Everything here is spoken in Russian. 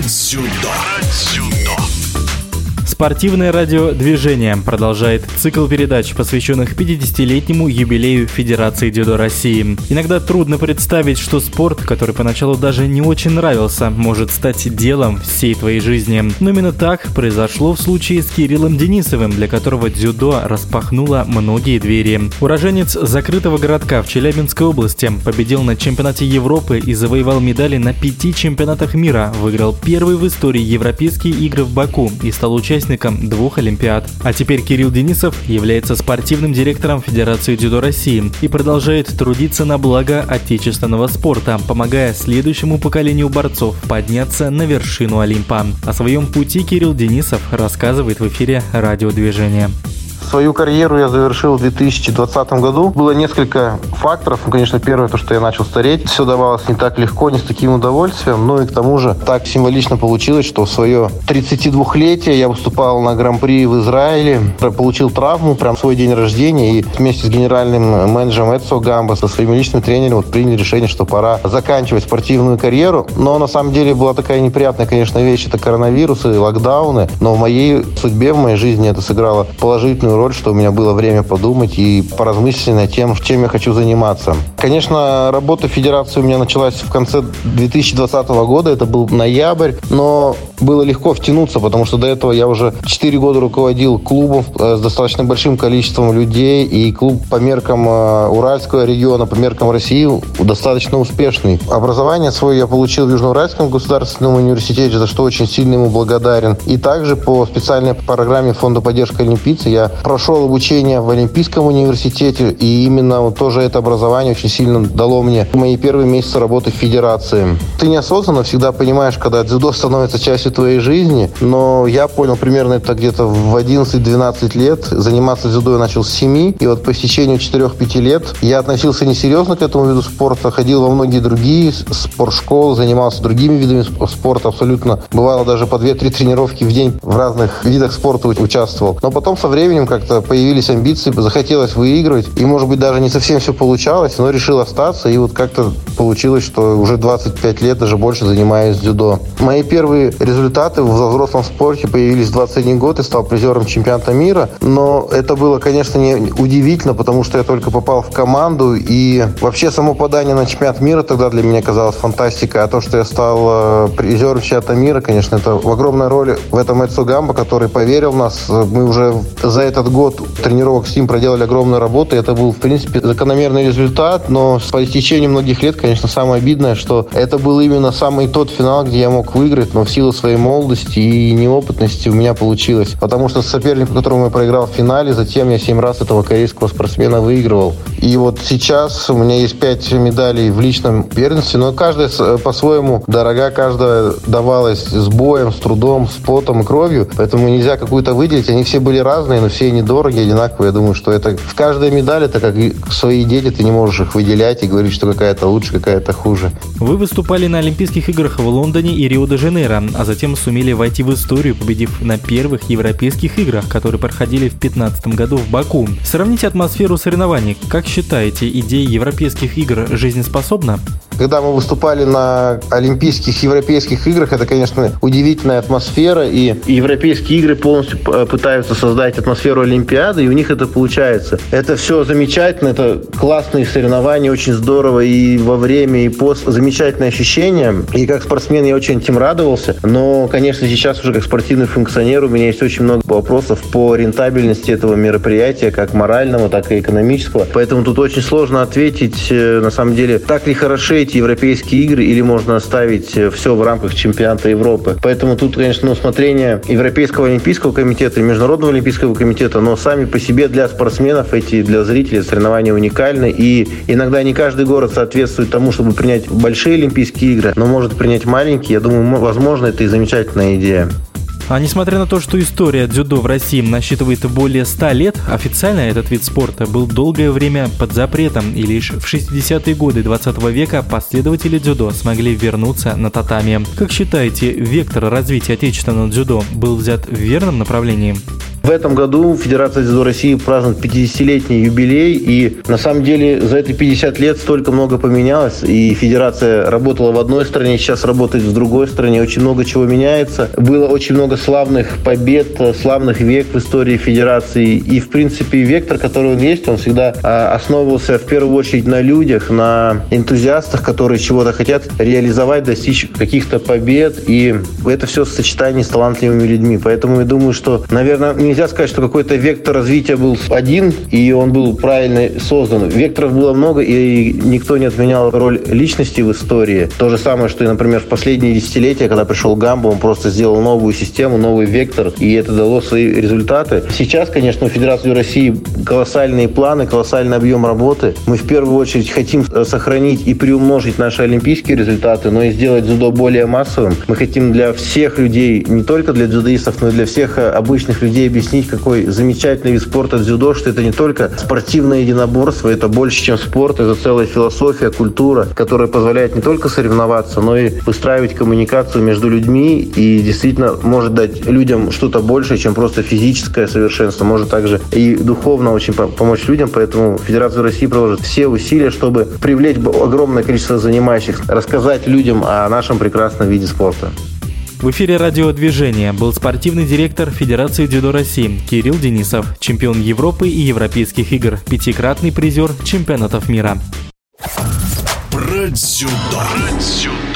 про дзюдо. Спортивное радиодвижение продолжает цикл передач, посвященных 50-летнему юбилею Федерации дзюдо России. Иногда трудно представить, что спорт, который поначалу даже не очень нравился, может стать делом всей твоей жизни. Но именно так произошло в случае с Кириллом Денисовым, для которого дзюдо распахнуло многие двери. Уроженец закрытого городка в Челябинской области победил на чемпионате Европы и завоевал медали на пяти чемпионатах мира, выиграл первый в истории Европейские игры в Баку и стал участником участником двух Олимпиад. А теперь Кирилл Денисов является спортивным директором Федерации дзюдо России и продолжает трудиться на благо отечественного спорта, помогая следующему поколению борцов подняться на вершину Олимпа. О своем пути Кирилл Денисов рассказывает в эфире радиодвижения. Свою карьеру я завершил в 2020 году. Было несколько факторов. Ну, конечно, первое, то, что я начал стареть. Все давалось не так легко, не с таким удовольствием. Ну и к тому же так символично получилось, что в свое 32-летие я выступал на Гран-при в Израиле. Получил травму прям в свой день рождения. И вместе с генеральным менеджером Эдсо Гамбо, со своим личным тренером вот приняли решение, что пора заканчивать спортивную карьеру. Но на самом деле была такая неприятная, конечно, вещь. Это коронавирус и локдауны. Но в моей судьбе, в моей жизни это сыграло положительную роль, что у меня было время подумать и поразмыслить над тем, чем я хочу заниматься. Конечно, работа в Федерации у меня началась в конце 2020 года, это был ноябрь, но было легко втянуться, потому что до этого я уже 4 года руководил клубом э, с достаточно большим количеством людей, и клуб по меркам э, Уральского региона, по меркам России достаточно успешный. Образование свое я получил в Южноуральском государственном университете, за что очень сильно ему благодарен. И также по специальной программе Фонда поддержки олимпийцев я прошел обучение в Олимпийском университете, и именно вот тоже это образование очень сильно дало мне мои первые месяцы работы в федерации. Ты неосознанно всегда понимаешь, когда дзюдо становится частью твоей жизни, но я понял примерно это где-то в 11-12 лет. Заниматься дзюдо я начал с 7, и вот по истечению 4-5 лет я относился несерьезно к этому виду спорта, ходил во многие другие спортшколы, занимался другими видами спорта абсолютно. Бывало даже по 2-3 тренировки в день в разных видах спорта участвовал. Но потом со временем, как как-то появились амбиции, захотелось выигрывать. И, может быть, даже не совсем все получалось, но решил остаться. И вот как-то получилось, что уже 25 лет, даже больше занимаюсь дзюдо. Мои первые результаты в взрослом спорте появились в 21 год и стал призером чемпионата мира. Но это было, конечно, не удивительно, потому что я только попал в команду. И вообще само подание на чемпионат мира тогда для меня казалось фантастикой. А то, что я стал э, призером чемпионата мира, конечно, это в огромной роли в этом Эдсо Гамбо, который поверил в нас. Мы уже за этот год тренировок с ним проделали огромную работу. Это был, в принципе, закономерный результат. Но по истечении многих лет, конечно, самое обидное, что это был именно самый тот финал, где я мог выиграть, но в силу своей молодости и неопытности у меня получилось. Потому что с соперником, которому я проиграл в финале, затем я семь раз этого корейского спортсмена выигрывал. И вот сейчас у меня есть пять медалей в личном первенстве, но каждая по-своему дорога, каждая давалась с боем, с трудом, с потом и кровью. Поэтому нельзя какую-то выделить. Они все были разные, но все они недорогие, одинаковые. Я думаю, что это в каждой медали, это как свои дети, ты не можешь их выделять и говорить, что какая-то лучше, какая-то хуже. Вы выступали на Олимпийских играх в Лондоне и Рио-де-Жанейро, а затем сумели войти в историю, победив на первых европейских играх, которые проходили в 2015 году в Баку. Сравните атмосферу соревнований. Как считаете, идея европейских игр жизнеспособна? Когда мы выступали на Олимпийских европейских играх, это, конечно, удивительная атмосфера, и европейские игры полностью пытаются создать атмосферу Олимпиады, и у них это получается. Это все замечательно, это классные соревнования, очень здорово и во время, и после. Замечательное ощущение. И как спортсмен я очень этим радовался. Но, конечно, сейчас уже как спортивный функционер у меня есть очень много вопросов по рентабельности этого мероприятия, как морального, так и экономического. Поэтому тут очень сложно ответить, э, на самом деле, так ли хороши эти европейские игры, или можно оставить э, все в рамках чемпионата Европы. Поэтому тут, конечно, усмотрение Европейского олимпийского комитета и Международного олимпийского комитета, но сами по себе для спортсменов эти, для зрителей соревнования уникальны. И иногда не каждый город соответствует тому, чтобы принять большие Олимпийские игры, но может принять маленькие. Я думаю, возможно, это и замечательная идея. А несмотря на то, что история дзюдо в России насчитывает более 100 лет, официально этот вид спорта был долгое время под запретом, и лишь в 60-е годы 20 века последователи дзюдо смогли вернуться на татами. Как считаете, вектор развития отечественного дзюдо был взят в верном направлении? В этом году Федерация дзюдо России празднует 50-летний юбилей, и на самом деле за эти 50 лет столько много поменялось, и Федерация работала в одной стране, сейчас работает в другой стране, очень много чего меняется. Было очень много славных побед, славных век в истории Федерации, и в принципе вектор, который он есть, он всегда а, основывался в первую очередь на людях, на энтузиастах, которые чего-то хотят реализовать, достичь каких-то побед, и это все в сочетании с талантливыми людьми. Поэтому я думаю, что, наверное, нельзя сказать, что какой-то вектор развития был один, и он был правильно создан. Векторов было много, и никто не отменял роль личности в истории. То же самое, что, и, например, в последние десятилетия, когда пришел Гамбо, он просто сделал новую систему, новый вектор, и это дало свои результаты. Сейчас, конечно, у Федерации России колоссальные планы, колоссальный объем работы. Мы в первую очередь хотим э, сохранить и приумножить наши олимпийские результаты, но и сделать дзюдо более массовым. Мы хотим для всех людей, не только для дзюдоистов, но и для всех э, обычных людей объяснить, какой замечательный вид спорта дзюдо, что это не только спортивное единоборство, это больше, чем спорт, это целая философия, культура, которая позволяет не только соревноваться, но и выстраивать коммуникацию между людьми и действительно может дать людям что-то большее, чем просто физическое совершенство, может также и духовно очень помочь людям, поэтому Федерация России приложит все усилия, чтобы привлечь огромное количество занимающих, рассказать людям о нашем прекрасном виде спорта. В эфире радиодвижения был спортивный директор Федерации дзюдо России Кирилл Денисов, чемпион Европы и Европейских игр, пятикратный призер чемпионатов мира. Про дзюдо. Про дзюдо.